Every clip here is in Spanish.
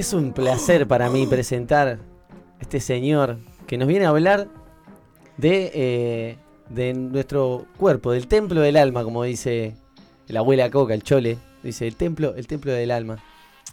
Es un placer para mí presentar a este señor que nos viene a hablar de, eh, de nuestro cuerpo, del templo del alma, como dice la abuela Coca, el chole. Dice el templo, el templo del alma.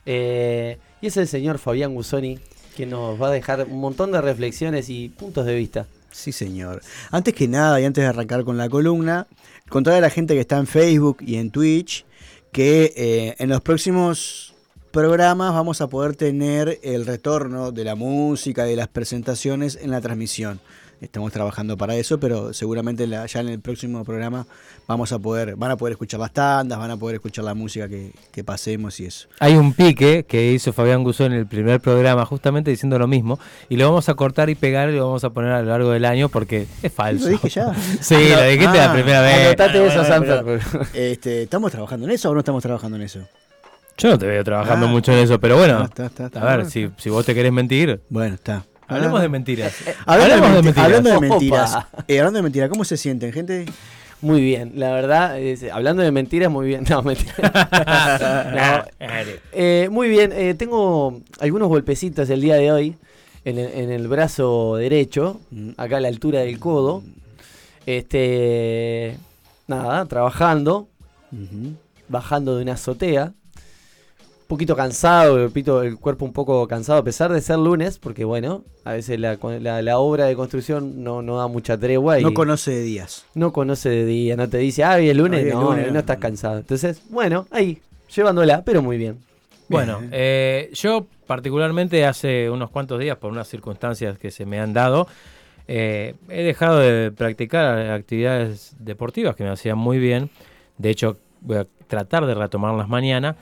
Eh, y es el señor Fabián Gusoni que nos va a dejar un montón de reflexiones y puntos de vista. Sí, señor. Antes que nada y antes de arrancar con la columna, contarle a la gente que está en Facebook y en Twitch que eh, en los próximos programas vamos a poder tener el retorno de la música, de las presentaciones en la transmisión. Estamos trabajando para eso, pero seguramente la- ya en el próximo programa vamos a poder, van a poder escuchar las tandas, van a poder escuchar la música que, que pasemos y eso. Hay un pique que hizo Fabián Guzón en el primer programa, justamente diciendo lo mismo, y lo vamos a cortar y pegar y lo vamos a poner a lo largo del año porque es falso. Lo dije ya. Sí, lo dijiste la Ah, primera vez. Anotate eso, bueno, Sanfer. pero, este, ¿Estamos trabajando en eso o no estamos trabajando en eso? Yo no te veo trabajando Ah, mucho en eso, pero bueno, está, está, está. a ver, si, si vos te querés mentir, Bueno, está. hablemos Ah. de mentiras. Hablando, Hablemos de, de menti- mentiras. hablando de mentiras. eh, hablando de mentiras, ¿cómo se sienten, gente? Muy bien, la verdad, es- hablando de mentiras, muy bien. No, mentira. No, eh, muy bien, eh, tengo algunos golpecitos el día de hoy en el, en el brazo derecho, Mm. acá a la altura del codo. Este, nada, trabajando, bajando de una azotea. Un poquito cansado, repito, el cuerpo un poco cansado, a pesar de ser lunes, porque bueno, a veces la, la- la obra de construcción no, no da mucha tregua y No conoce de días. no conoce de día, no te dice, ah, hoy es lunes, Hoy es no, lunes, no, no. estás cansado. Entonces, bueno, ahí, llevándola, pero muy bien. Bueno, Bien. eh, yo particularmente hace unos cuantos días, por unas circunstancias que se me han dado, eh, he dejado de practicar actividades deportivas que me hacían muy bien. De hecho, voy a tratar de retomarlas mañana.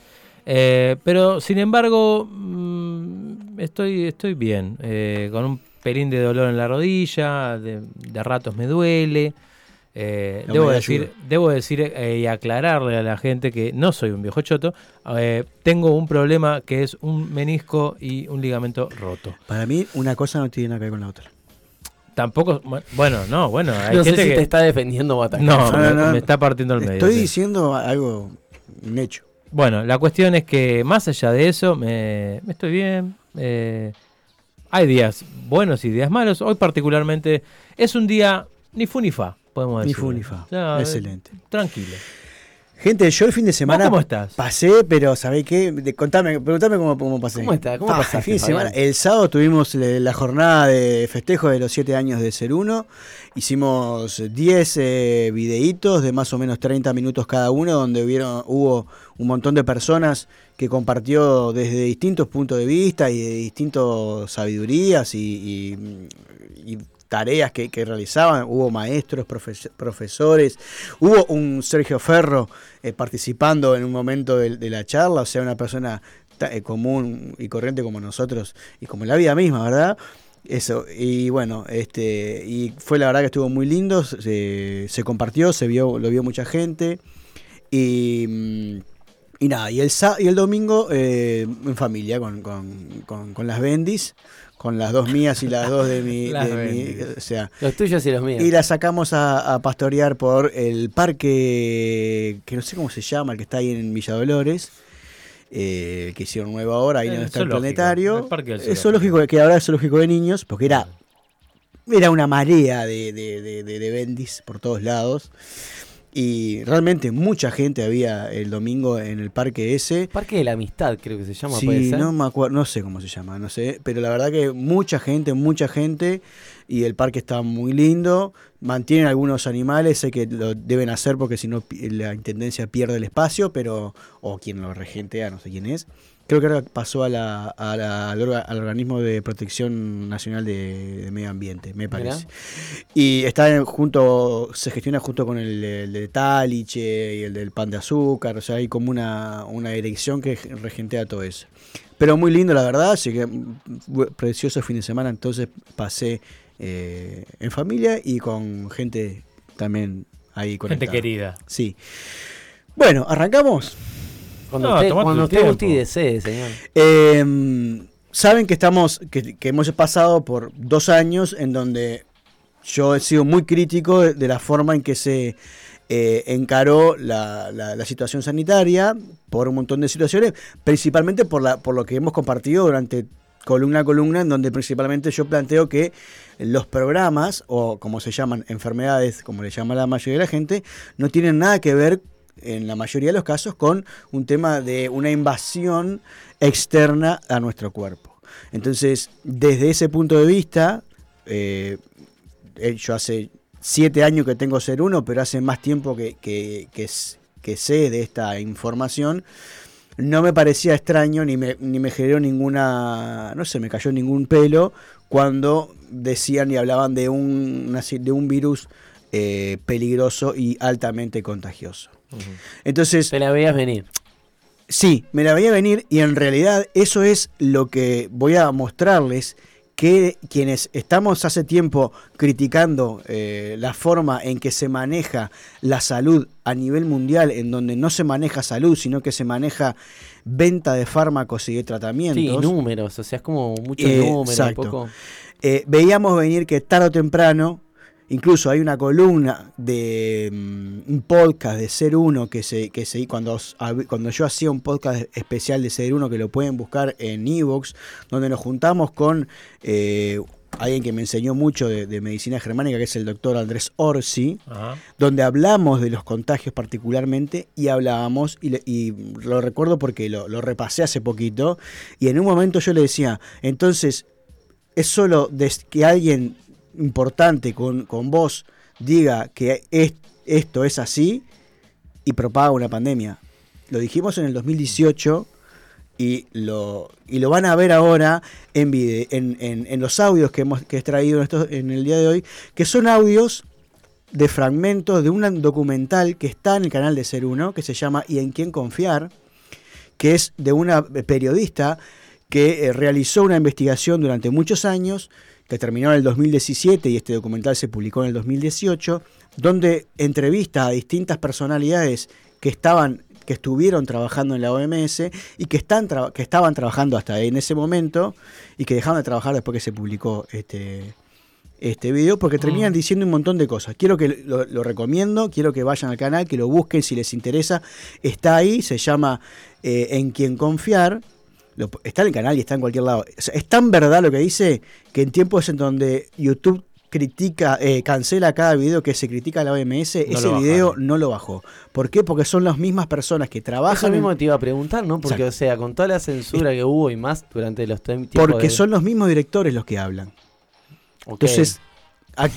Eh, pero, sin embargo, mm, estoy, estoy bien. eh, con un pelín de dolor en la rodilla, de, de ratos me duele. Eh, debo, decir, debo decir eh, y aclararle a la gente que no soy un viejo choto. eh, tengo un problema que es un menisco y un ligamento roto. Para mí, una cosa no tiene nada que ver con la otra. Tampoco, bueno, no, bueno, hay no sé gente si que te está defendiendo o atacando. no, No, me, no, no. me está partiendo el medio. Estoy diciendo algo, un hecho. Bueno, la cuestión es que más allá de eso, me, me estoy bien. eh, hay días buenos y días malos. Hoy particularmente es un día ni fu ni fa, podemos Ni decir. fu ni fa. Excelente. Tranquilo. Gente, yo el fin de semana cómo estás? pasé, pero ¿sabés qué? De- contame, preguntame cómo, cómo pasé. ¿Cómo está? ¿Cómo Ah, pasaste, el fin de semana, el sábado tuvimos la jornada de festejo de los 7 años de Ser Uno. Hicimos 10 eh, videitos de más o menos 30 minutos cada uno, donde hubieron, hubo un montón de personas que compartió desde distintos puntos de vista y de distintas sabidurías y, tareas que, realizaban. Hubo maestros, profes- profesores, hubo un Sergio Ferro eh, participando en un momento de, la charla, o sea, una persona eh, común y corriente como nosotros y como la vida misma, ¿verdad? Eso, y bueno, este, y fue la verdad que estuvo muy lindo, se, se compartió, se vio, lo vio mucha gente, y, mm, y nada, y el, sa- y el domingo eh, en familia con, con, con, con las bendis, con las dos mías y las dos de mi, Las de mi- o sea, Los tuyos y los míos. y la sacamos a, a pastorear por el parque, que no sé cómo se llama, el que está ahí en Villa Dolores, eh, que hicieron nuevo ahora, ahí El donde está el planetario. el parque del zoológico, que ahora es zoológico de niños, porque era, era una marea de, de, de, de- de bendis por todos lados. Y realmente mucha gente había el domingo en el parque ese. Parque de la Amistad, creo que se llama, Sí, puede ser. no me acuerdo, no sé cómo se llama, no sé, pero la verdad que mucha gente, mucha gente y el parque está muy lindo. Mantienen algunos animales, sé que lo deben hacer porque si no la intendencia pierde el espacio, pero o quien lo regentea, no sé quién es. Creo que ahora pasó a la, a la- al, orga- al organismo de protección nacional de, de medio ambiente, me parece. Y está en- junto, se gestiona junto con el, el de Taliche y el del pan de azúcar, o sea, hay como una, una dirección que regentea todo eso. Pero muy lindo, la verdad, así que mm, bu- precioso fin de semana, entonces pasé eh, en familia y con gente también ahí Gente conectada. querida. Sí. Bueno, ¿arrancamos? Cuando No, usted, cuando usted tiempo. guste y desee, señor. Eh, Saben que estamos, que, que hemos pasado por dos años en donde yo he sido muy crítico de, de la forma en que se eh, encaró la, la- la situación sanitaria por un montón de situaciones, principalmente por, la, por lo que hemos compartido durante columna a columna, en donde principalmente yo planteo que los programas, o como se llaman, enfermedades, como le llama la mayoría de la gente, no tienen nada que ver en la mayoría de los casos con un tema de una invasión externa a nuestro cuerpo. Entonces, desde ese punto de vista, eh, eh, yo hace siete años que tengo ser uno, pero hace más tiempo que, sé de esta información. No me parecía extraño ni me, generó ninguna, no sé, me cayó ningún pelo cuando decían y hablaban de un virus eh, peligroso y altamente contagioso. Entonces, Se la veías venir. Sí, me la veía venir y en realidad eso es lo que voy a mostrarles que quienes estamos hace tiempo criticando eh, la forma en que se maneja la salud a nivel mundial, en donde no se maneja salud, sino que se maneja venta de fármacos y de tratamientos. Sí, números, o sea, es como mucho Eh, número, exacto. poco. Eh, veíamos venir que tarde o temprano, incluso hay una columna de mm, un podcast de Ser Uno que se, que se cuando, cuando yo hacía un podcast especial de Ser Uno que lo pueden buscar en Evox, donde nos juntamos con eh, alguien que me enseñó mucho de, de medicina germánica, que es el doctor Andrés Orsi, Ajá. donde hablamos de los contagios particularmente y hablábamos, y, le- y lo recuerdo porque lo, lo repasé hace poquito, y en un momento yo le decía, entonces, es solo que alguien importante con, con vos diga que es- esto es así y propaga una pandemia. Lo dijimos en el 2018 y lo, y lo van a ver ahora en, vide- en, en- los audios que hemos que he traído en, estos- en el día de hoy, que son audios de fragmentos de un documental que está en el canal de Ser Uno, que se llama ¿Y en quién confiar? que es de una periodista que eh, realizó una investigación durante muchos años, que terminó en el 2017 y este documental se publicó en el 2018, donde entrevista a distintas personalidades que estaban que estuvieron trabajando en la OMS y que, están que estaban trabajando hasta en ese momento y que dejaron de trabajar después que se publicó este, este video porque terminan diciendo un montón de cosas. Quiero que lo, lo recomiendo, quiero que vayan al canal, que lo busquen si les interesa. Está ahí, se llama eh, En quien confiar. Lo- está en el canal y está en cualquier lado. O sea, es tan verdad lo que dice que en tiempos en donde YouTube critica, eh, cancela cada video que se critica a la OMS, ese video bajaron. no lo bajó. ¿Por qué? Porque son las mismas personas que Eso trabajan en- mismo te iba a preguntar, ¿no? Porque, Exacto. o sea, con toda la censura que hubo y más durante los tiempos porque de- son los mismos directores los que hablan. Entonces, a-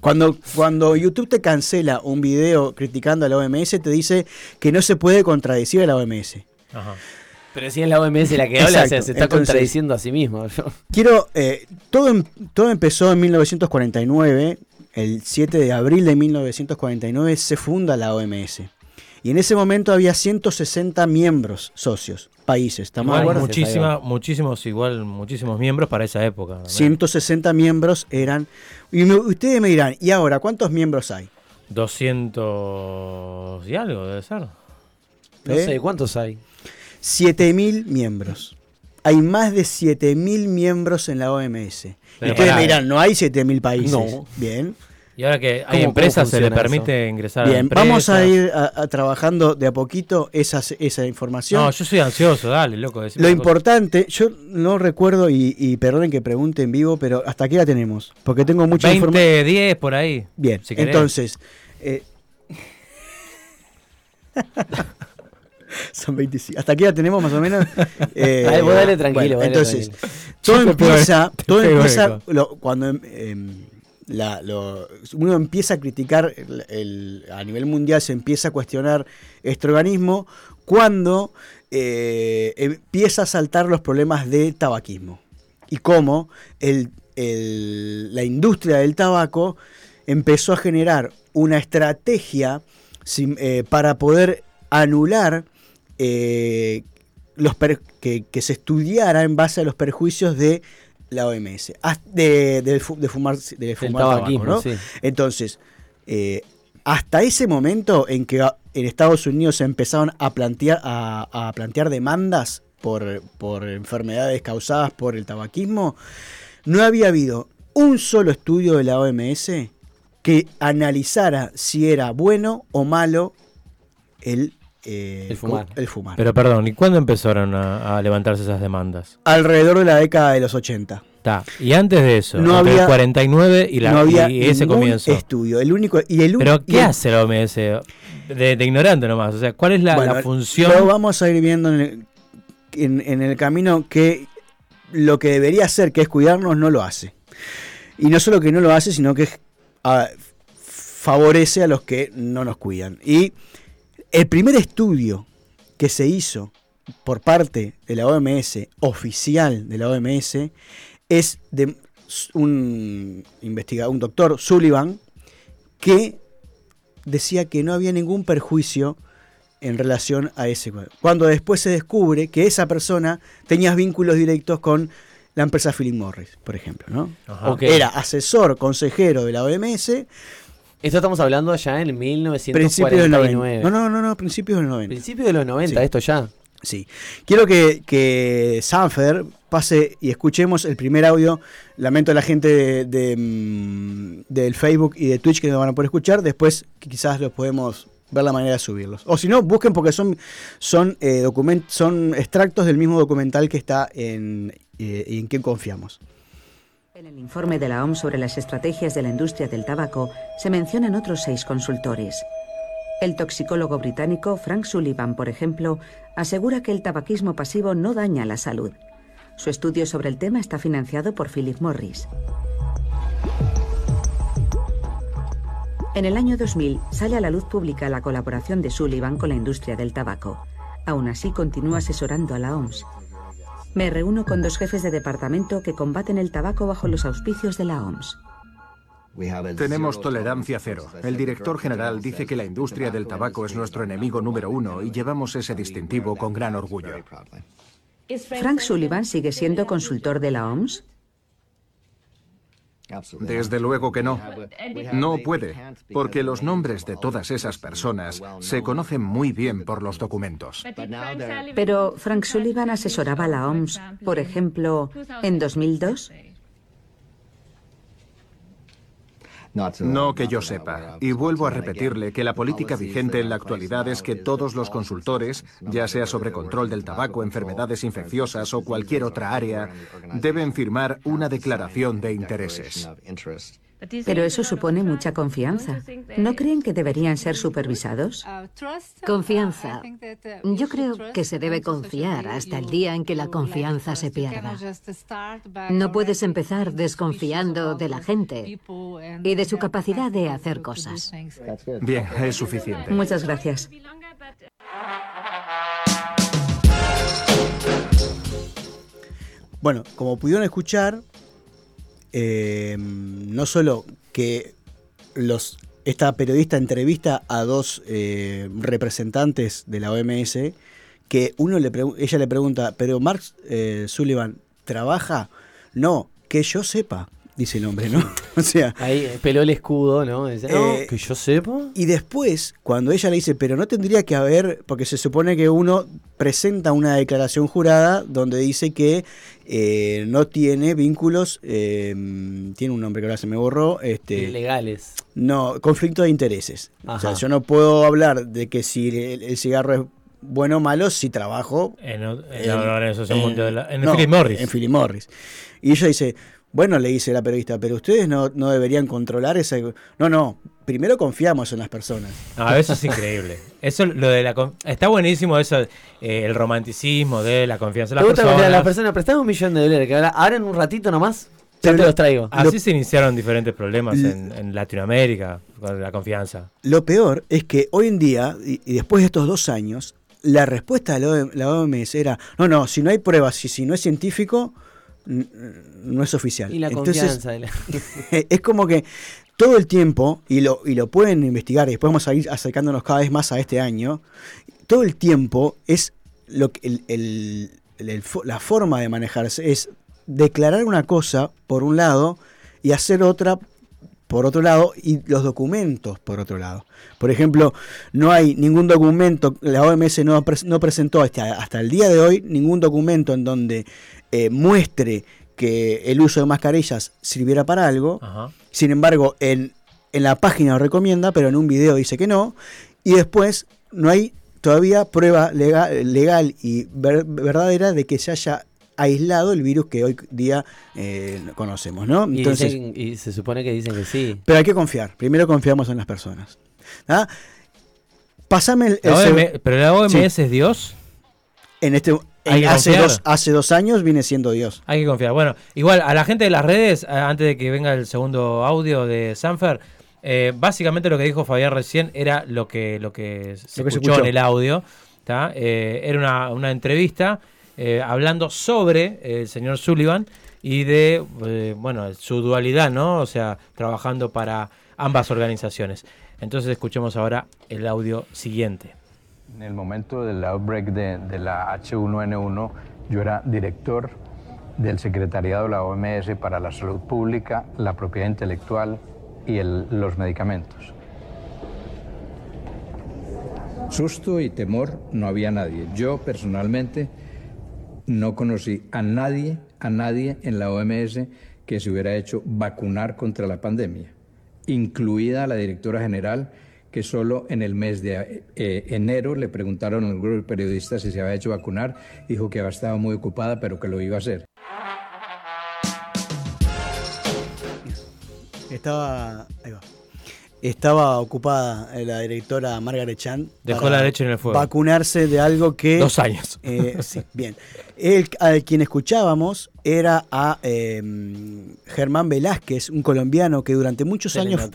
cuando, cuando YouTube te cancela un video criticando a la OMS, te dice que no se puede contradecir a la OMS. Ajá. Pero si es la OMS la que habla, o sea, Exacto, se está entonces- contradiciendo a sí mismo. Quiero, eh, todo, em- todo empezó en 1949, el 7 de abril de 1949 se funda la OMS. Y en ese momento había 160 miembros socios, países, ¿estamos de Igual, muchísima, muchísimos, igual, muchísimos miembros para esa época. también. 160 miembros eran... Y me- ustedes me dirán, ¿y ahora cuántos miembros hay? 200 y algo debe ser. No ¿Eh? sé, ¿cuántos hay? 7.000 miembros. Hay más de 7.000 miembros en la OMS. Pero Ustedes me dirán, no hay 7.000 países. No. Bien. Y ahora que ¿Cómo- hay empresas, se le permite ingresar a la Bien, empresa. vamos a ir a- a trabajando de a poquito esas, esa información. No, yo soy ansioso, dale, loco. Lo cosa. importante, yo no recuerdo, y, y perdonen que pregunte en vivo, pero ¿hasta qué la tenemos? Porque tengo mucha 20, información. 10 por ahí. Bien, si entonces, eh, Son 25. Hasta aquí la tenemos más o menos. Eh, vos dale tranquilo, entonces, tranquilo. todo pego- empieza, todo empieza lo- cuando em, em, la- lo- uno empieza a criticar el- el- a nivel mundial, se empieza a cuestionar este organismo cuando eh, empieza a saltar los problemas de tabaquismo y cómo el- el- la industria del tabaco empezó a generar una estrategia eh, para poder anular eh, los per- que, que se estudiara en base a los perjuicios de la OMS, haz- de, de fu- de fumar, de fumar tabaco, tabaquismo, ¿no? sí. Entonces, eh, hasta ese momento en que en Estados Unidos se empezaron a plantear, a, a plantear demandas por, por enfermedades causadas por el tabaquismo, no había habido un solo estudio de la OMS que analizara si era bueno o malo el, eh, El fumar. el fumar. Pero perdón, ¿y cuándo empezaron a, a levantarse esas demandas? Alrededor de la década de los 80. Ta, Y antes de eso, No entre había- el 49 y, la, no había y ese comienzo. estudio. El único, y el, Pero y ¿qué el- hace la OMS? De, de ignorante nomás. O sea, ¿cuál es la, Bueno, la función? Lo vamos a ir viendo en el, en- en el camino que lo que debería hacer, que es cuidarnos, no lo hace. Y no solo que no lo hace, sino que ah, favorece a los que no nos cuidan. Y el primer estudio que se hizo por parte de la OMS, oficial de la OMS, es de un investigador, un doctor Sullivan, que decía que no había ningún perjuicio en relación a ese. Cuando después se descubre que esa persona tenía vínculos directos con la empresa Philip Morris, por ejemplo, ¿no? Ajá. Era asesor, consejero de la OMS, Esto estamos hablando ya en principios del 90. 1949. No, no, no, no, principios del 90. Principios de los 90, Sí. esto ya. Sí. Quiero que, que Sanfer pase y escuchemos el primer audio. Lamento a la gente de, de, mm, del Facebook y de Twitch que no van a poder escuchar. Después quizás los podemos ver la manera de subirlos. O si no, busquen porque son, son, eh, document- son extractos del mismo documental que está en, eh, en quien confiamos. En el informe de la OMS sobre las estrategias de la industria del tabaco se mencionan otros seis consultores. El toxicólogo británico Frank Sullivan, por ejemplo, asegura que el tabaquismo pasivo no daña la salud. Su estudio sobre el tema está financiado por Philip Morris. En el año 2000 sale a la luz pública la colaboración de Sullivan con la industria del tabaco. Aún así continúa asesorando a la OMS. Me reúno con dos jefes de departamento que combaten el tabaco bajo los auspicios de la OMS. Tenemos tolerancia cero. El director general dice que la industria del tabaco es nuestro enemigo número uno y llevamos ese distintivo con gran orgullo. Frank Sullivan sigue siendo consultor de la OMS. Desde luego que no. No puede, porque los nombres de todas esas personas se conocen muy bien por los documentos. Pero Frank Sullivan asesoraba a la OMS, por ejemplo, en 2002. No que yo sepa. Y vuelvo a repetirle que la política vigente en la actualidad es que todos los consultores, ya sea sobre control del tabaco, enfermedades infecciosas o cualquier otra área, deben firmar una declaración de intereses. Pero eso supone mucha confianza. ¿No creen que deberían ser supervisados? Confianza. Yo creo que se debe confiar hasta el día en que la confianza se pierda. No puedes empezar desconfiando de la gente y de su capacidad de hacer cosas. Bien, es suficiente. Muchas gracias. Bueno, como pudieron escuchar, eh, no solo que los, esta periodista entrevista a dos eh, representantes de la OMS, que uno le ella le pregunta, pero Mark eh, Sullivan trabaja, no, que yo sepa, dice el hombre, ¿no? o sea, Ahí eh, peló el escudo, ¿no? Dice, no, Eh, que yo sepa. y después, cuando ella le dice, pero no tendría que haber, porque se supone que uno presenta una declaración jurada donde dice que eh, no tiene vínculos, eh, tiene un nombre que ahora se me borró, este, Ilegales. no, conflicto de intereses. O sea, yo no puedo hablar de que si el, el cigarro es bueno o malo si trabajo En, en en- en- Mundial de la- en no, Philip Morris. En Philip Morris. Y ella dice, Bueno, le dice la periodista, pero ustedes no, no deberían controlar ese... No, no, primero confiamos en las personas. Ah, eso es increíble. Eso, lo de la está buenísimo eso, eh, el romanticismo de la confianza en las personas. las personas, prestame un millón de dólares, que ahora, en un ratito nomás ya te los traigo. Así se iniciaron diferentes problemas en, Latinoamérica con la confianza. Lo peor es que hoy en día, y, después de estos dos años, la respuesta de la OMS era, no, no, si no hay pruebas, si, si no es científico, no es oficial. Y la confianza. es como que todo el tiempo, y lo, y lo pueden investigar, y después vamos a ir acercándonos cada vez más a este año, todo el tiempo es lo que el, la forma de manejarse, es declarar una cosa por un lado y hacer otra por otro lado y los documentos por otro lado. Por ejemplo, no hay ningún documento, la OMS no, no presentó hasta, hasta, el día de hoy ningún documento en donde eh, muestre que el uso de mascarillas sirviera para algo. Sin embargo, en, en la página lo recomienda, pero en un video dice que no. Y después no hay todavía prueba legal, legal y verdadera de que se haya aislado el virus que hoy día eh, conocemos, ¿no? Entonces, y, se supone que dicen que sí. Pero hay que confiar. Primero confiamos en las personas. ¿ah? Pasame el, pero la OMS es Dios. En este hace, dos, hace dos años viene siendo Dios. Hay que confiar. Bueno, igual a la gente de las redes, eh, antes de que venga el segundo audio de Sanfer, eh, básicamente lo que dijo Fabián recién era lo que, lo que se, escuchó, en el audio. Eh, era una, entrevista hablando sobre el señor Sullivan y de bueno su dualidad, ¿no? O sea, trabajando para ambas organizaciones. Entonces escuchemos ahora el audio siguiente. En el momento del outbreak de, la H1N1, yo era director del secretariado de la OMS para la salud pública, la propiedad intelectual y los medicamentos. Susto y temor no había nadie. Yo personalmente no conocí a nadie, a nadie en la OMS que se hubiera hecho vacunar contra la pandemia, incluida la directora general que solo en el mes de eh, enero le preguntaron al grupo de periodistas si se había hecho vacunar. Dijo que estado muy ocupada, pero que lo iba a hacer. Estaba. Estaba ocupada la directora Margaret Chan. Dejó la leche en el fuego. Vacunarse de algo que. Dos años. Eh, sí, bien. El, al quien escuchábamos era a em, Germán Velázquez, un colombiano que durante muchos años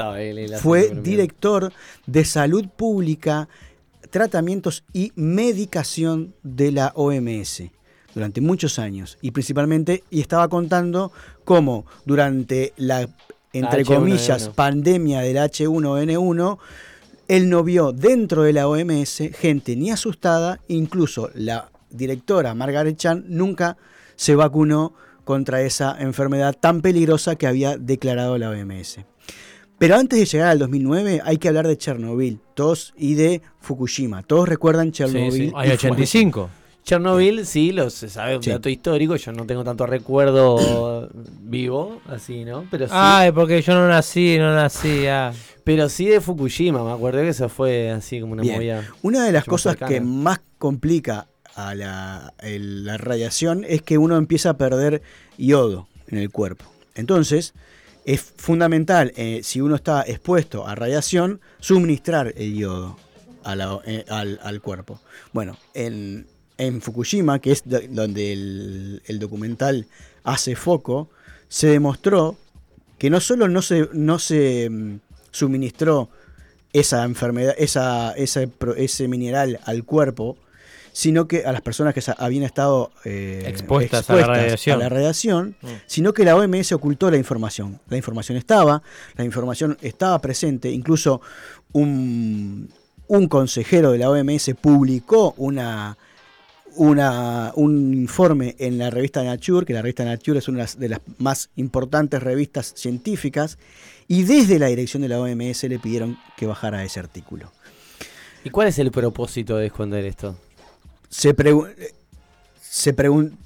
fue director de salud pública, tratamientos y medicación de la OMS durante muchos años y principalmente y estaba contando cómo durante la entre comillas pandemia del H1N1 él no vio dentro de la OMS gente ni asustada, incluso la directora Margaret Chan nunca se vacunó contra esa enfermedad tan peligrosa que había declarado la OMS. Pero antes de llegar al 2009 hay que hablar de Chernobyl todos, y de Fukushima. Todos recuerdan Chernobyl. Sí, Hay 85. Chernobyl, sí, lo se sabe, un dato histórico. Yo no tengo tanto recuerdo vivo, así, ¿no? Pero sí. Ay, porque yo no nací, no nací. Ah. Pero sí de Fukushima, me acuerdo que eso fue así como una movida. Una de las cosas que más complica a la, radiación es que uno empieza a perder yodo en el cuerpo. Entonces, es fundamental, eh, si uno está expuesto a radiación, suministrar el yodo eh, al, cuerpo. Bueno, en, Fukushima, que es donde el, documental hace foco, se demostró que no solo no se, no se mm, suministró esa enfermedad, esa, ese mineral al cuerpo, sino que a las personas que habían estado eh, expuestas, a la radiación, mm. sino que la OMS ocultó la información. La información estaba, la información estaba presente, incluso un, un consejero de la OMS publicó una, una, un informe en la revista Nature, que la revista Nature es una de las más importantes revistas científicas, y desde la dirección de la OMS le pidieron que bajara ese artículo. ¿Y cuál es el propósito de esconder esto? se, se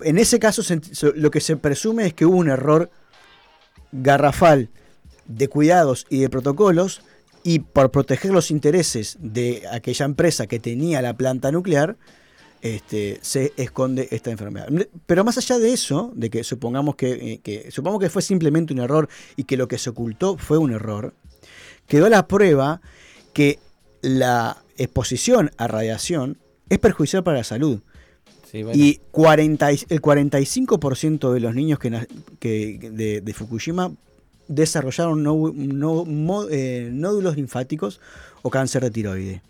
en ese caso lo que se presume es que hubo un error garrafal de cuidados y de protocolos y por proteger los intereses de aquella empresa que tenía la planta nuclear, este, se esconde esta enfermedad. Pero más allá de eso, de que supongamos que, que, supongamos que fue simplemente un error y que lo que se ocultó fue un error, quedó la prueba que la exposición a radiación es perjudicial para la salud. Y 40, el 45% de los niños que, de, Fukushima desarrollaron eh, nódulos linfáticos o cáncer de tiroide.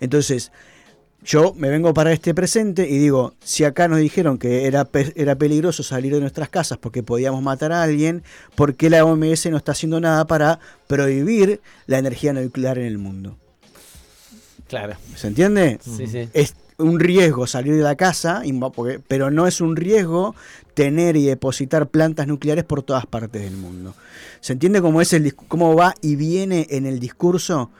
Entonces, yo me vengo para este presente y digo, si acá nos dijeron que era, era peligroso salir de nuestras casas porque podíamos matar a alguien, ¿por qué la OMS no está haciendo nada para prohibir la energía nuclear en el mundo? Claro. ¿Se entiende? Sí, sí. Es un riesgo salir de la casa, pero no es un riesgo tener y depositar plantas nucleares por todas partes del mundo. ¿Se entiende cómo, es el, cómo va y viene en el discurso?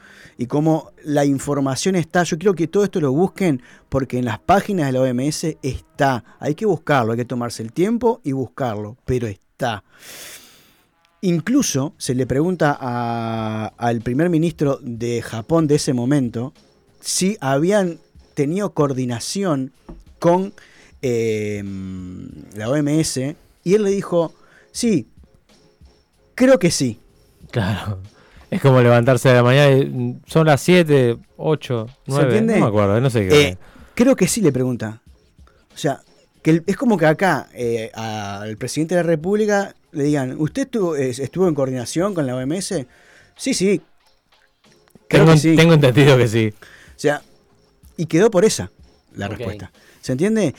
y cómo la información está. Yo quiero que todo esto lo busquen porque en las páginas de la OMS está. Hay que buscarlo, hay que tomarse el tiempo y buscarlo, pero está. Incluso se le pregunta al primer ministro de Japón de ese momento si habían tenido coordinación con eh, la OMS y él le dijo, sí, creo que sí. Claro. Es como levantarse de la mañana y son las 7, 8, 9, no me acuerdo, no sé qué. Eh, creo que sí le pregunta. O sea, que es como que acá eh, al presidente de la República le digan, ¿usted estuvo, estuvo en coordinación con la OMS? Sí, sí. tengo, tengo entendido que sí. O sea, y quedó por esa la respuesta. ¿Se entiende?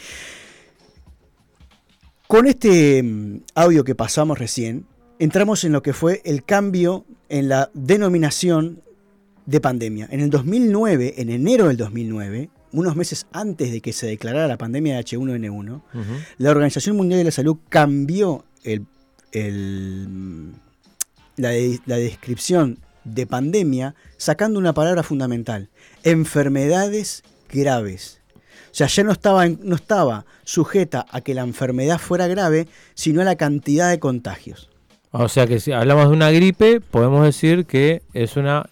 Con este mm, audio que pasamos recién, entramos en lo que fue el cambio en la denominación de pandemia. En el 2009, en enero del 2009, unos meses antes de que se declarara la pandemia de H1N1, la Organización Mundial de la Salud cambió la, la descripción de pandemia sacando una palabra fundamental, enfermedades graves. O sea, ya no estaba, no estaba sujeta a que la enfermedad fuera grave, sino a la cantidad de contagios. O sea que si hablamos de una gripe, podemos decir que es una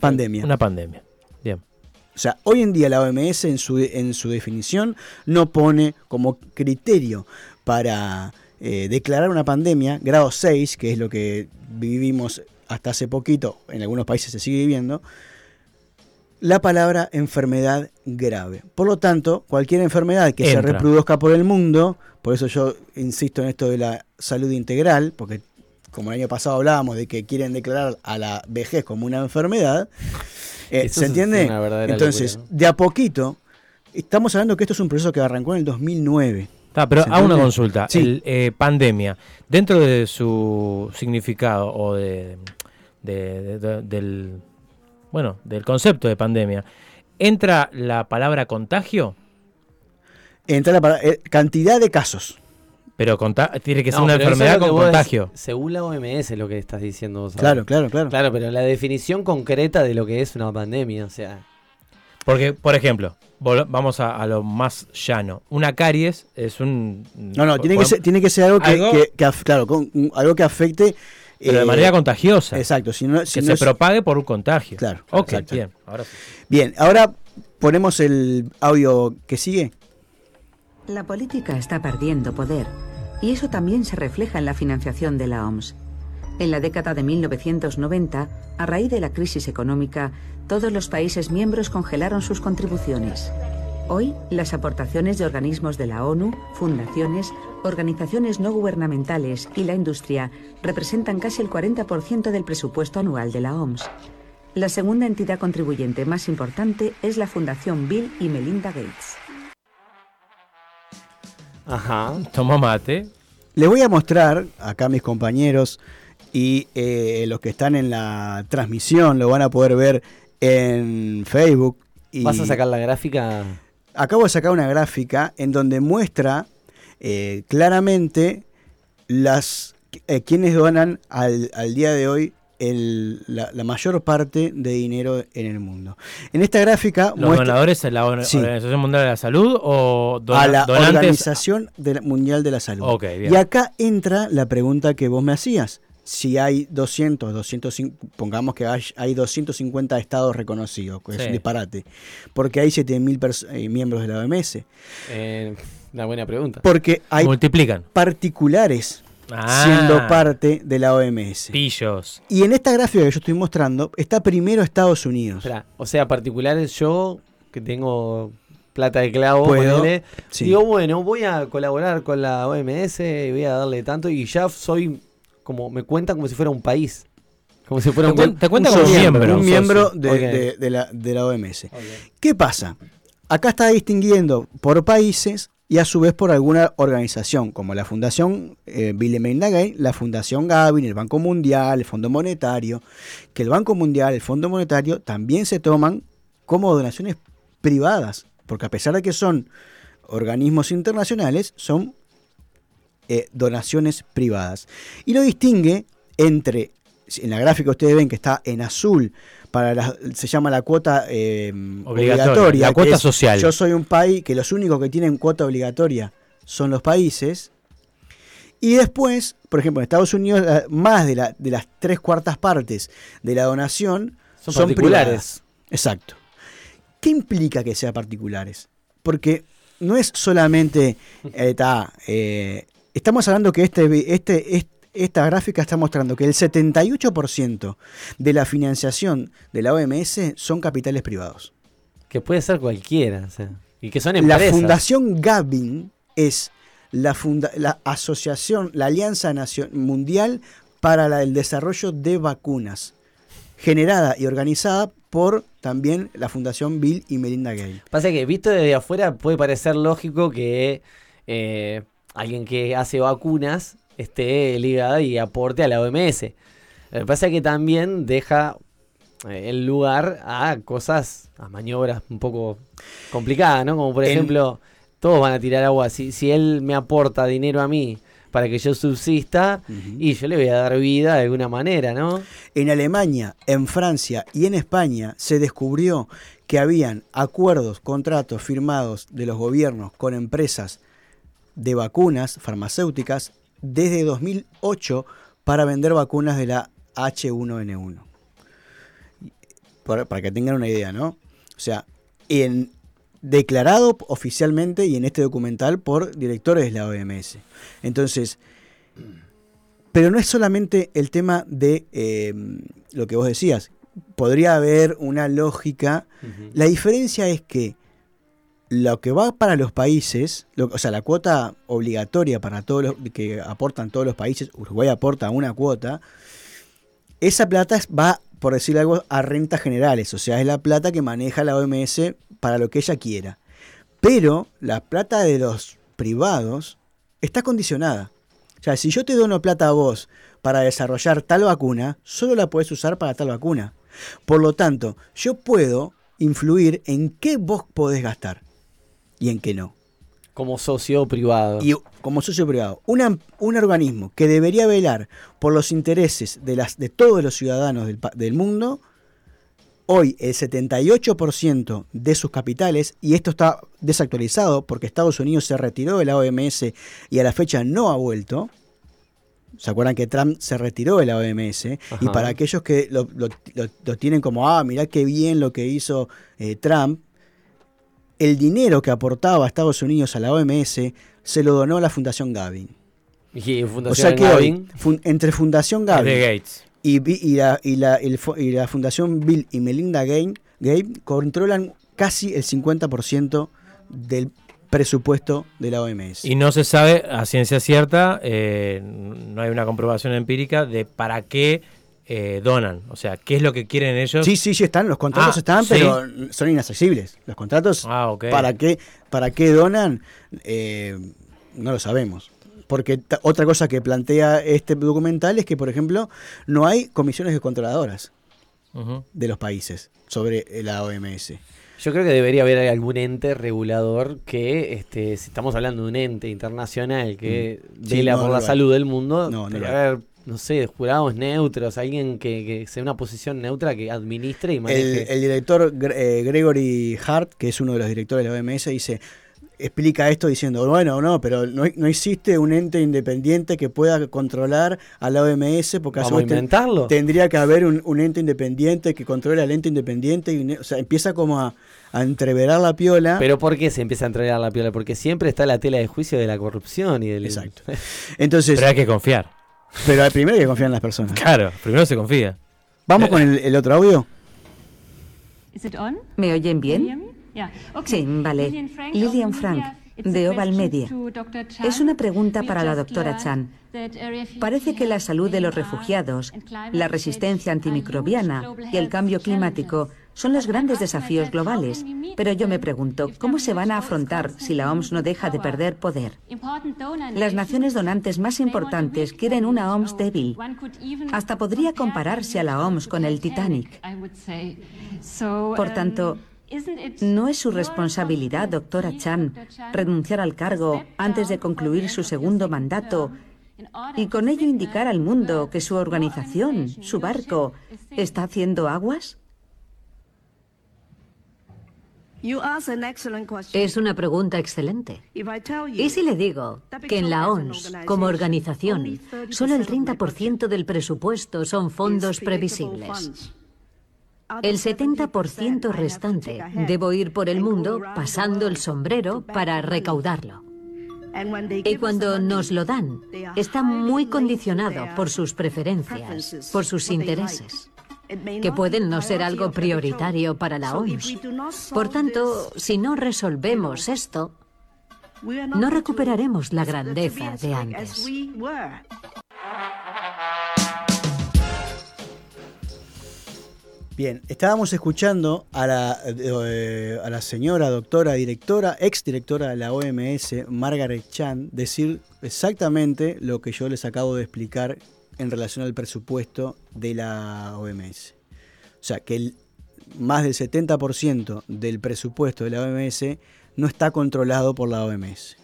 pandemia. Una pandemia. Bien. O sea, hoy en día la OMS en su, en su definición no pone como criterio para eh, declarar una pandemia grado 6, que es lo que vivimos hasta hace poquito, en algunos países se sigue viviendo, la palabra enfermedad grave. Por lo tanto, cualquier enfermedad que se reproduzca por el mundo, por eso yo insisto en esto de la salud integral, porque como el año pasado hablábamos de que quieren declarar a la vejez como una enfermedad, eh, ¿se entiende? Entonces, de a poquito, estamos hablando que esto es un proceso que arrancó en el 2009. pero a una consulta. Eh, pandemia, dentro de su significado o de, del, bueno, del concepto de pandemia, ¿entra la palabra contagio? Entra la eh, cantidad de casos. Pero tiene que ser una enfermedad con contagio. según la OMS lo que estás diciendo vos. Claro, claro, claro. Claro, pero la definición concreta de lo que es una pandemia, o sea... Porque, por ejemplo, vamos a, lo más llano. Una caries es un... No, no, tiene, que ser, tiene que ser algo que, claro, algo que afecte... Pero de eh, manera contagiosa. Exacto. Si que se propague por un contagio. Claro. Ok, bien. Ahora Bien, ahora ponemos el audio que sigue. La política está perdiendo poder y eso también se refleja en la financiación de la OMS. En la década de 1990, a raíz de la crisis económica, todos los países miembros congelaron sus contribuciones. Hoy, las aportaciones de organismos de la ONU, fundaciones, organizaciones no gubernamentales y la industria representan casi el 40% del presupuesto anual de la OMS. La segunda entidad contribuyente más importante es la Fundación Bill y Melinda Gates. Ajá. Toma mate. Les voy a mostrar acá a mis compañeros y eh, los que están en la transmisión lo van a poder ver en Facebook. Y ¿Vas a sacar la gráfica? Acabo de sacar una gráfica en donde muestra eh, claramente las eh, quienes donan al, al día de hoy la, mayor parte de dinero en el mundo. En esta gráfica... ¿Los donadores a la Organización Mundial de la Salud o a la Organización Mundial de la Salud? Y acá entra la pregunta que vos me hacías. Si hay 200, 200 pongamos que hay, hay 250 estados reconocidos, que es un disparate. Porque hay 7.000 eh, miembros de la OMS. Eh, una buena pregunta. Porque hay Multiplican. particulares ah. siendo parte de la OMS. Pillos. Y en esta gráfica que yo estoy mostrando está primero Estados Unidos. o sea, particulares yo que tengo plata de clavo, ¿Puedo? digo, bueno, voy a colaborar con la OMS y voy a darle tanto y ya soy como me cuentan como si fuera un país. Como si fuera te un, te cuenta como miembro. Un miembro de, la, de, la, OMS. ¿Qué pasa? Acá está distinguiendo por países y a su vez por alguna organización, como la Fundación eh, Bill y Melinda Gates, la Fundación Gavin, el Banco Mundial, el Fondo Monetario, que el Banco Mundial, el Fondo Monetario también se toman como donaciones privadas, porque a pesar de que son organismos internacionales, son eh, donaciones privadas. Y lo distingue entre, en la gráfica ustedes ven que está en azul, para se llama la cuota eh, obligatoria, la cuota social. Yo soy un país que los únicos que tienen cuota obligatoria son los países. Y después, por ejemplo, en Estados Unidos, más de, la, de las tres cuartas partes de la donación son, particulares. Exacto. ¿Qué implica que sean particulares? Porque no es solamente eh, Estamos hablando que este, este, esta gráfica está mostrando que el 78% de la financiación de la OMS son capitales privados. Que puede ser cualquiera. y que son empresas. La Fundación Gavin es la, la asociación, la Alianza Mundial para el Desarrollo de Vacunas, generada y organizada por también la Fundación Bill y Melinda Gates. Pasa que visto desde afuera puede parecer lógico que eh, alguien que hace vacunas esté ligada y aporte a la OMS. Lo que pasa es que también deja eh, el lugar a cosas, a maniobras un poco complicadas, ¿no? Como por ejemplo, todos van a tirar agua. Si, si él me aporta dinero a mí para que yo subsista y yo le voy a dar vida de alguna manera, ¿no? En Alemania, en Francia y en España se descubrió que habían acuerdos, contratos firmados de los gobiernos con empresas de vacunas farmacéuticas desde 2008 para vender vacunas de la H1N1. Para, que tengan una idea, ¿no? O sea, en, declarado oficialmente y en este documental por directores de la OMS. Entonces, pero no es solamente el tema de eh, lo que vos decías. Podría haber una lógica. La diferencia es que lo que va para los países, o sea, la cuota obligatoria para todos los que aportan todos los países, Uruguay aporta una cuota, esa plata va, por decir algo, a rentas generales, o sea, es la plata que maneja la OMS para lo que ella quiera. Pero la plata de los privados está condicionada. O sea, si yo te dono plata a vos para desarrollar tal vacuna, solo la puedes usar para tal vacuna. Por lo tanto, yo puedo influir en qué vos podés gastar y en qué no. Como socio privado. Y como socio privado. un organismo que debería velar por los intereses de, las, de todos los ciudadanos del, del mundo, hoy el 78% de sus capitales, y esto está desactualizado porque Estados Unidos se retiró de la OMS y a la fecha no ha vuelto. ¿Se acuerdan que Trump se retiró de la OMS? Y para aquellos que lo, tienen como, ah, mirá qué bien lo que hizo eh, Trump, el dinero que aportaba Estados Unidos a la OMS se lo donó a la Fundación Gavin. ¿Y Fundación o sea que Gavin? entre Fundación Gavin y, la, Fundación Bill y Melinda Gates, controlan casi el 50% del presupuesto de la OMS. Y no se sabe a ciencia cierta, eh, no hay una comprobación empírica de para qué eh, donan. O sea, ¿qué es lo que quieren ellos? Sí, sí, sí están, los contratos ah, están, pero son inaccesibles. Los contratos, ah, ¿para, qué, ¿para qué donan? Eh, no lo sabemos. Porque otra cosa que plantea este documental es que, por ejemplo, no hay comisiones de controladoras de los países sobre la OMS. Yo creo que debería haber algún ente regulador que, este, si estamos hablando de un ente internacional que mm. vela por la salud del mundo, no, no haber no sé, jurados neutros, alguien que, que sea una posición neutra que administre y maneje. El, director eh, Gregory Hart, que es uno de los directores de la OMS, dice, explica esto diciendo, bueno, no, pero no, no existe un ente independiente que pueda controlar a la OMS, porque ¿Vamos a inventarlo? tendría que haber un, un, ente independiente que controle al ente independiente, y, o sea, empieza como a, a, entreverar la piola. ¿Pero por qué se empieza a entreverar la piola? Porque siempre está la tela de juicio de la corrupción y del... Exacto. Entonces, pero hay que confiar. Pero primero hay que confiar en las personas. Claro, primero se confía. ¿Vamos con el, el otro audio? ¿Me oyen bien? Sí, vale. Lillian Frank, de Oval Media. Es una pregunta para la doctora Chan. Parece que la salud de los refugiados, la resistencia antimicrobiana y el cambio climático son los grandes desafíos globales, pero yo me pregunto, ¿cómo se van a afrontar si la OMS no deja de perder poder? Las naciones donantes más importantes quieren una OMS débil. Hasta podría compararse a la OMS con el Titanic. Por tanto, ¿No es su responsabilidad, doctora Chan, renunciar al cargo antes de concluir su segundo mandato y con ello indicar al mundo que su organización, su barco, está haciendo aguas? Es una pregunta excelente. ¿Y si le digo que en la ONS, como organización, solo el 30% del presupuesto son fondos previsibles? El 70% restante debo ir por el mundo pasando el sombrero para recaudarlo. Y cuando nos lo dan, está muy condicionado por sus preferencias, por sus intereses, que pueden no ser algo prioritario para la OMS. Por tanto, si no resolvemos esto, no recuperaremos la grandeza de antes. Bien, estábamos escuchando a la, eh, a la señora doctora directora, ex directora de la OMS, Margaret Chan, decir exactamente lo que yo les acabo de explicar en relación al presupuesto de la OMS. O sea, que más del 70% del presupuesto de la OMS no está controlado por la OMS.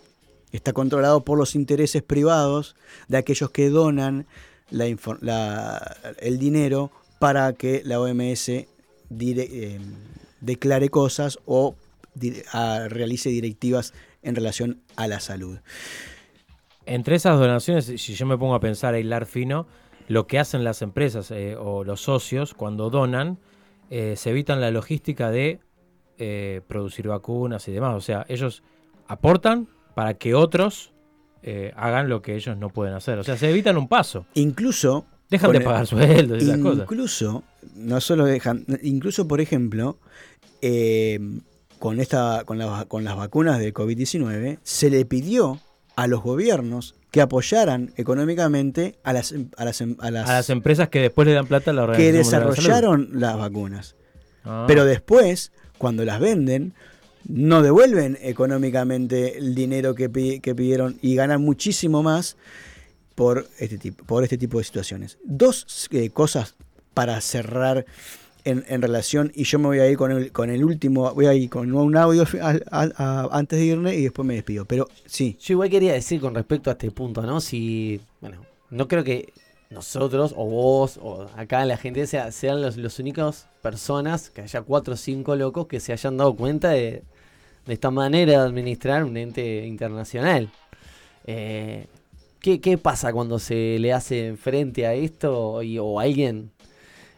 Está controlado por los intereses privados de aquellos que donan el dinero para que la OMS eh, declare cosas o realice directivas en relación a la salud. Entre esas donaciones, si yo me pongo a pensar a hilar fino, lo que hacen las empresas eh, o los socios cuando donan, eh, se evitan la logística de eh, producir vacunas y demás. O sea, ellos aportan para que otros hagan lo que ellos no pueden hacer. O sea, se evitan un paso. Incluso Dejan de pagar sueldos y esas incluso, cosas. Incluso, no solo dejan, incluso por ejemplo, con, esta, con, la, con las vacunas de COVID-19, se le pidió a los gobiernos que apoyaran económicamente a las, a las, a las, a las empresas que después le dan plata a la que desarrollaron la las vacunas. Ah. Pero después, cuando las venden, no devuelven económicamente el dinero que, que pidieron y ganan muchísimo más por este tipo, por este tipo de situaciones. Dos eh, cosas para cerrar en, relación, y yo me voy a ir con el, con el último, voy a ir con un audio antes de irme y después me despido. Pero sí. Yo igual quería decir con respecto a este punto, ¿no? Si, bueno, no creo que nosotros o vos o acá la gente sea, sean los, los únicos personas, que haya cuatro o cinco locos que se hayan dado cuenta de, de esta manera de administrar un ente internacional. Eh, ¿Qué, ¿Qué, pasa cuando se le hace frente a esto o alguien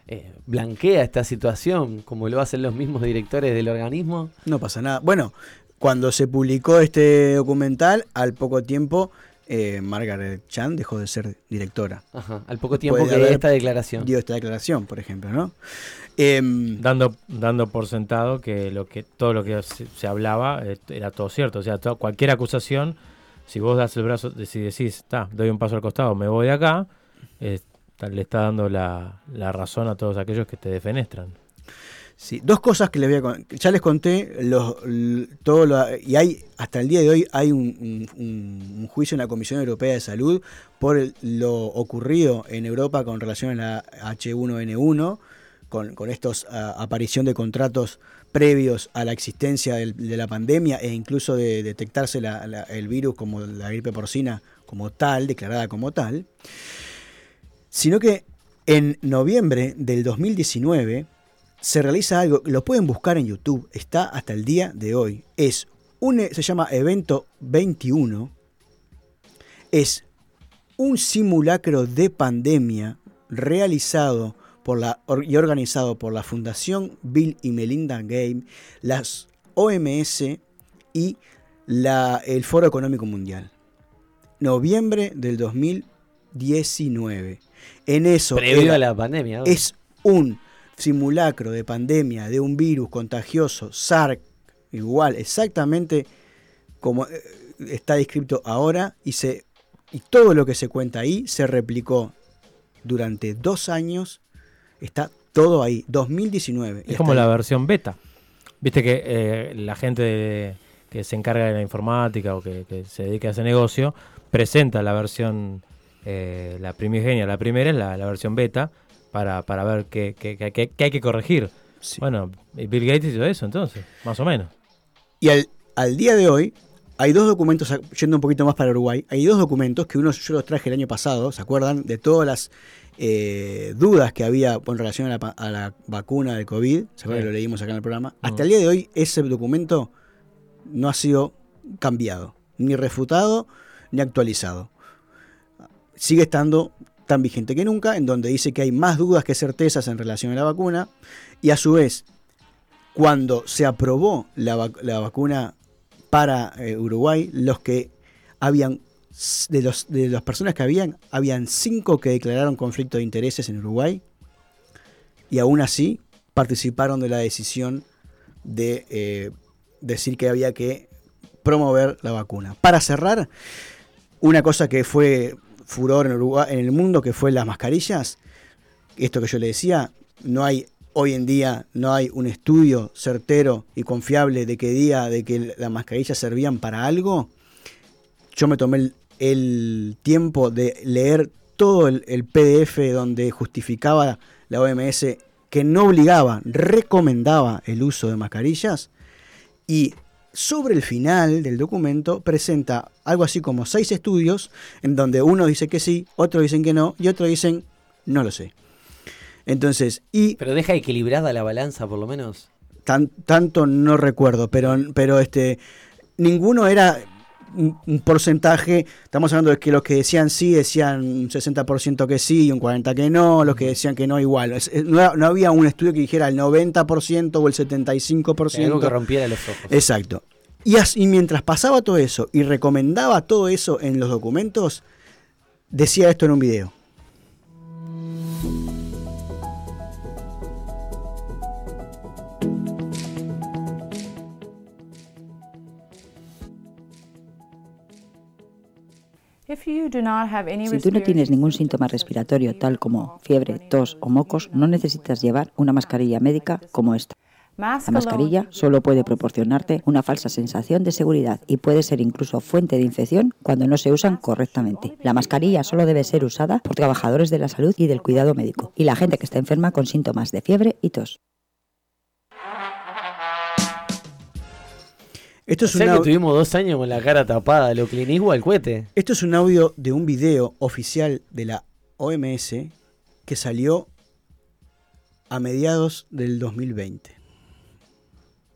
eh, blanquea esta situación, como lo hacen los mismos directores del organismo? No pasa nada. Bueno, cuando se publicó este documental, al poco tiempo, eh, Margaret Chan dejó de ser directora. Ajá, al poco tiempo que dio esta declaración. Dio esta declaración, por ejemplo, ¿no? Eh, dando, dando por sentado que, lo que todo lo que se, se hablaba eh, era todo cierto. O sea, todo, cualquier acusación si vos das el brazo, si decís, está, doy un paso al costado, me voy de acá, eh, le está dando la, la, razón a todos aquellos que te defenestran. Sí, dos cosas que les voy a contar. Ya les conté los, todo lo, y hay hasta el día de hoy hay un, un, juicio en la Comisión Europea de Salud por lo ocurrido en Europa con relación a la H1N1, con, con estos aparición de contratos previos a la existencia de la pandemia e incluso de detectarse la, la, el virus como la gripe porcina como tal, declarada como tal, sino que en noviembre del 2019 se realiza algo, lo pueden buscar en YouTube, está hasta el día de hoy, es Un, se llama Evento 21. Es un simulacro de pandemia realizado por la, y organizado por la Fundación Bill y Melinda Gates, las OMS y la, el Foro Económico Mundial. Noviembre del 2019. En eso. Previo la pandemia. Es un simulacro de pandemia de un virus contagioso, SARS, igual, exactamente como eh, está descrito ahora, y, se, y todo lo que se cuenta ahí se replicó durante dos años, está todo ahí, 2019. Es como la versión beta. Viste que eh, la gente que se encarga de la informática o que, se dedica a ese negocio presenta la versión, eh, la primigenia, la primera es la, versión beta para, para ver qué, hay que corregir. Bueno, Bill Gates hizo eso entonces, más o menos. Y al, al día de hoy, hay dos documentos, yendo un poquito más para Uruguay, hay dos documentos que uno yo los traje el año pasado, ¿se acuerdan? De todas las eh, dudas que había con relación a la, vacuna de COVID, ¿se acuerdan? Lo leímos acá en el programa. Hasta el día de hoy ese documento no ha sido cambiado, ni refutado, ni actualizado. Sigue estando tan vigente que nunca, en donde dice que hay más dudas que certezas en relación a la vacuna, y a su vez, cuando se aprobó la, vacuna para eh, Uruguay, los que habían, de, los, de las personas que habían, habían cinco que declararon conflicto de intereses en Uruguay, y aún así participaron de la decisión de eh, decir que había que promover la vacuna. Para cerrar, una cosa que fue furor en, Uruguay, en el mundo, que fue las mascarillas, esto que yo le decía, no hay hoy en día no hay un estudio certero y confiable de que día de que las mascarillas servían para algo. Yo me tomé el, tiempo de leer todo el, el, PDF donde justificaba la OMS que no obligaba, recomendaba el uso de mascarillas y sobre el final del documento presenta algo así como seis estudios en donde uno dice que sí, otros dicen que no y otros dicen no lo sé. Entonces, y. Pero deja equilibrada la balanza, por lo menos. Tan, tanto no recuerdo, pero, pero este. Ninguno era un, porcentaje, estamos hablando de que los que decían sí decían un 60% que sí y un 40% que no, los que decían que no igual. no, había un estudio que dijera el 90% o el 75%. Algo que rompiera los ojos. Exacto. Y, y mientras pasaba todo eso y recomendaba todo eso en los documentos, decía esto en un video. Si tú no tienes ningún síntoma respiratorio tal como fiebre, tos o mocos, no necesitas llevar una mascarilla médica como esta. La mascarilla solo puede proporcionarte una falsa sensación de seguridad y puede ser incluso fuente de infección cuando no se usan correctamente. La mascarilla solo debe ser usada por trabajadores de la salud y del cuidado médico y la gente que está enferma con síntomas de fiebre y tos. Esto es que tuvimos dos años con la cara tapada, lo clinismo al cohete. Esto es un audio de un video oficial de la OMS que salió a mediados del 2020.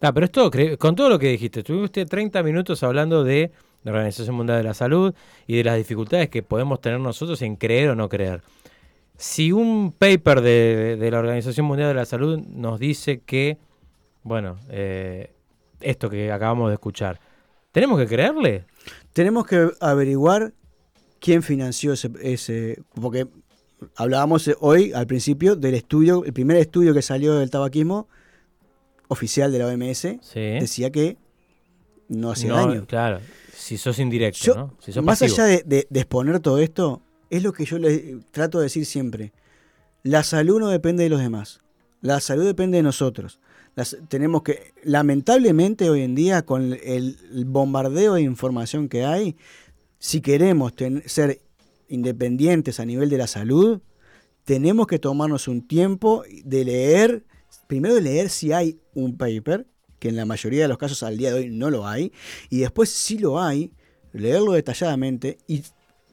Ah, pero esto, con todo lo que dijiste, estuviste 30 minutos hablando de la Organización Mundial de la Salud y de las dificultades que podemos tener nosotros en creer o no creer. Si un paper de, de la Organización Mundial de la Salud nos dice que, bueno, eh, esto que acabamos de escuchar. ¿Tenemos que creerle? Tenemos que averiguar quién financió ese, ese porque hablábamos hoy al principio del estudio, el primer estudio que salió del tabaquismo oficial de la OMS decía que no hacía daño. Claro, si sos indirecto, ¿no? más allá de, de, exponer todo esto, es lo que yo le trato de decir siempre. La salud no depende de los demás. La salud depende de nosotros tenemos que, lamentablemente hoy en día, con el, bombardeo de información que hay, si queremos ser independientes a nivel de la salud, tenemos que tomarnos un tiempo de leer, primero de leer si hay un paper, que en la mayoría de los casos al día de hoy no lo hay, y después si lo hay, leerlo detalladamente y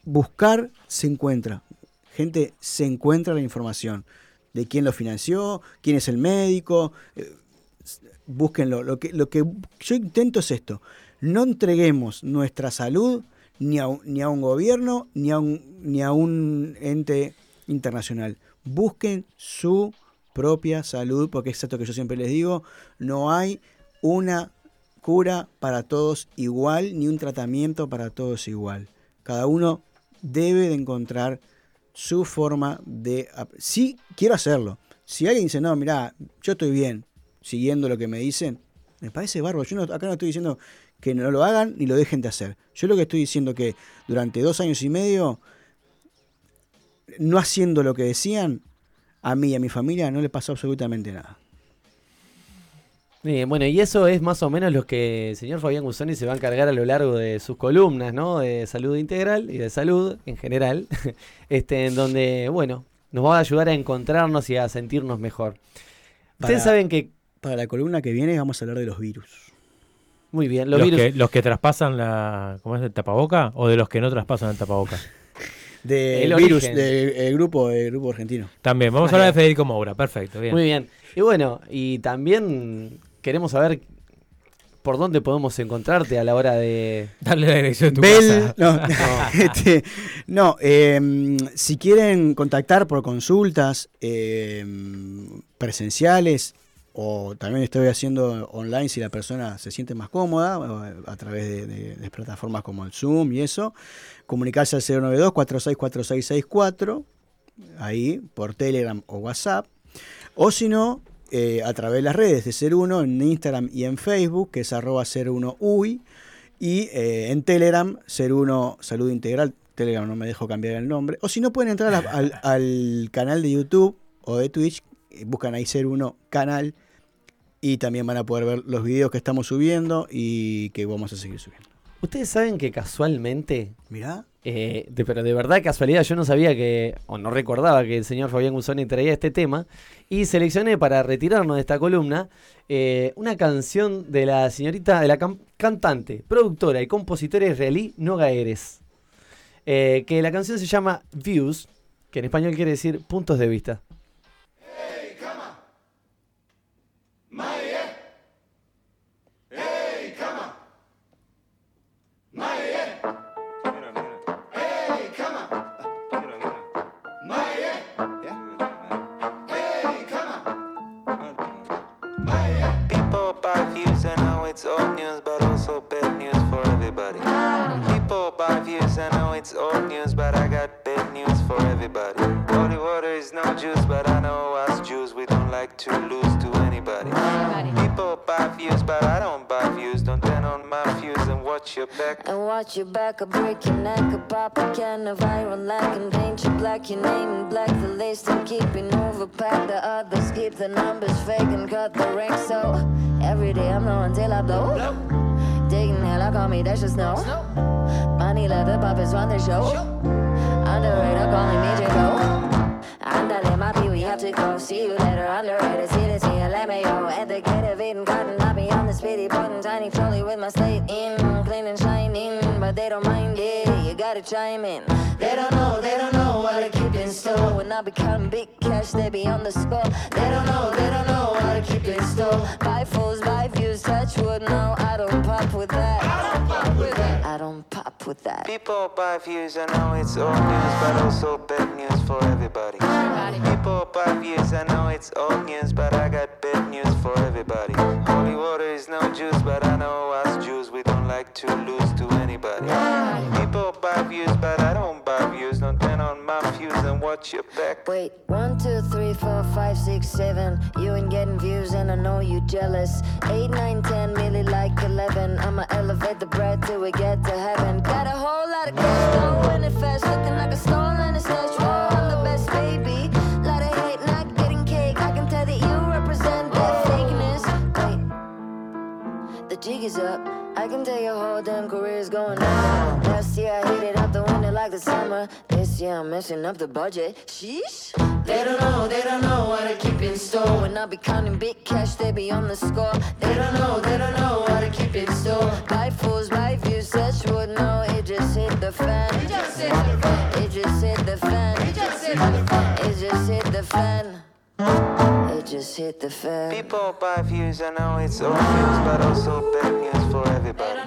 buscar se encuentra. Gente, se encuentra la información de quién lo financió, quién es el médico, eh, búsquenlo. Lo que, lo que yo intento es esto. No entreguemos nuestra salud ni a, ni a un gobierno ni a un, ni a un ente internacional. Busquen su propia salud, porque es esto que yo siempre les digo, no hay una cura para todos igual, ni un tratamiento para todos igual. Cada uno debe de encontrar su forma de... Sí, quiero hacerlo. Si alguien dice, no, mira, yo estoy bien, siguiendo lo que me dicen, me parece bárbaro. Yo acá no estoy diciendo que no lo hagan ni lo dejen de hacer. Yo lo que estoy diciendo que durante dos años y medio, no haciendo lo que decían, a mí y a mi familia no le pasó absolutamente nada. Bien, bueno, y eso es más o menos lo que el señor Fabián Gusoni se va a encargar a lo largo de sus columnas, ¿no? De salud integral y de salud en general, este, en donde, bueno, nos va a ayudar a encontrarnos y a sentirnos mejor. Ustedes saben que... Para la columna que viene vamos a hablar de los virus. Muy bien, los, virus... Que, los que traspasan la... ¿Cómo es el tapaboca? ¿O de los que no traspasan el tapaboca? del virus del grupo, el grupo argentino. También, vamos a hablar de Federico Moura, perfecto, bien. Muy bien. Y bueno, y también queremos saber por dónde podemos encontrarte a la hora de darle la dirección de tu casa. No, este, no em, si quieren contactar por consultas em, presenciales o también estoy haciendo online si la persona se siente más cómoda a través de, plataformas como el Zoom y eso, comunicarse al 092 464664 ahí por Telegram o WhatsApp o si no eh, a través de las redes de Ser Uno en Instagram y en Facebook, que es arroba Ser Uno Uy, y eh, en Telegram, Ser Uno Salud Integral. Telegram no me dejo cambiar el nombre. O si no, pueden entrar al, canal de YouTube o de Twitch, eh, buscan ahí Ser Uno Canal y también van a poder ver los videos que estamos subiendo y que vamos a seguir subiendo. Ustedes saben que casualmente. Mirá. Eh, pero de verdad, casualidad, yo no sabía que, o no recordaba que el señor Fabián Guzoni traía este tema. Y seleccioné para retirarnos de esta columna eh, una canción de la señorita, de la cantante, productora y compositora israelí Noga Eres. Eh, que la canción se llama Views, que en español quiere decir puntos de vista. Your back, I break your neck, a pop a can of iron lack and paint you black. Your name in black, the list and keeping overpacked. The others keep the numbers fake and cut the ranks. So every day I'm low until I blow. blow. Digging hell, I call me, that's just no. Money, let the puppets run the show. Underrated, call me Major Go. In. They don't know, they don't know what I keep in store. When I become big cash, they be on the score. They don't know, they don't know what I keep in store. Buy fools, buy views, touch wood. No, I don't pop with that. I don't pop with that. I don't pop with that. People buy views, I know it's old news, but also bad news for everybody. People buy views, I know it's old news, but I got and watch your back. Wait, one, two, three, four, five, six, seven. You ain't getting views, and I know you jealous. Eight, nine, ten, really like eleven. I'ma elevate the bread till we get to heaven. Got a whole lot of cash, going it fast, looking like a stolen stash. I'm the best, baby. Lot of hate, not getting cake. I can tell that you represent that fakeness. Wait, the jig is up. I can tell your whole damn career's going on. Last year I hit it out the window like the summer. This year I'm messing up the budget. Sheesh. They don't know, they don't know what I keep in store. When I be counting big cash, they be on the score. They don't know, they don't know what I keep in store. Buy fools, buy views, such would know. It just hit the fan. It just hit the fan. It just hit the fan. It just hit the fan. It just hit the fan. People buy views, I know it's old news, but also bad news for everybody.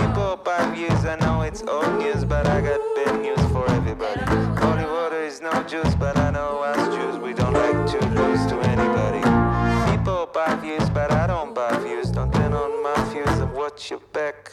People buy views, I know it's old news, but I got bad news for everybody. Holy water is no juice, but I know us Jews, we don't like to lose to anybody. People buy views, but I don't buy views. Don't turn on my views and watch your back.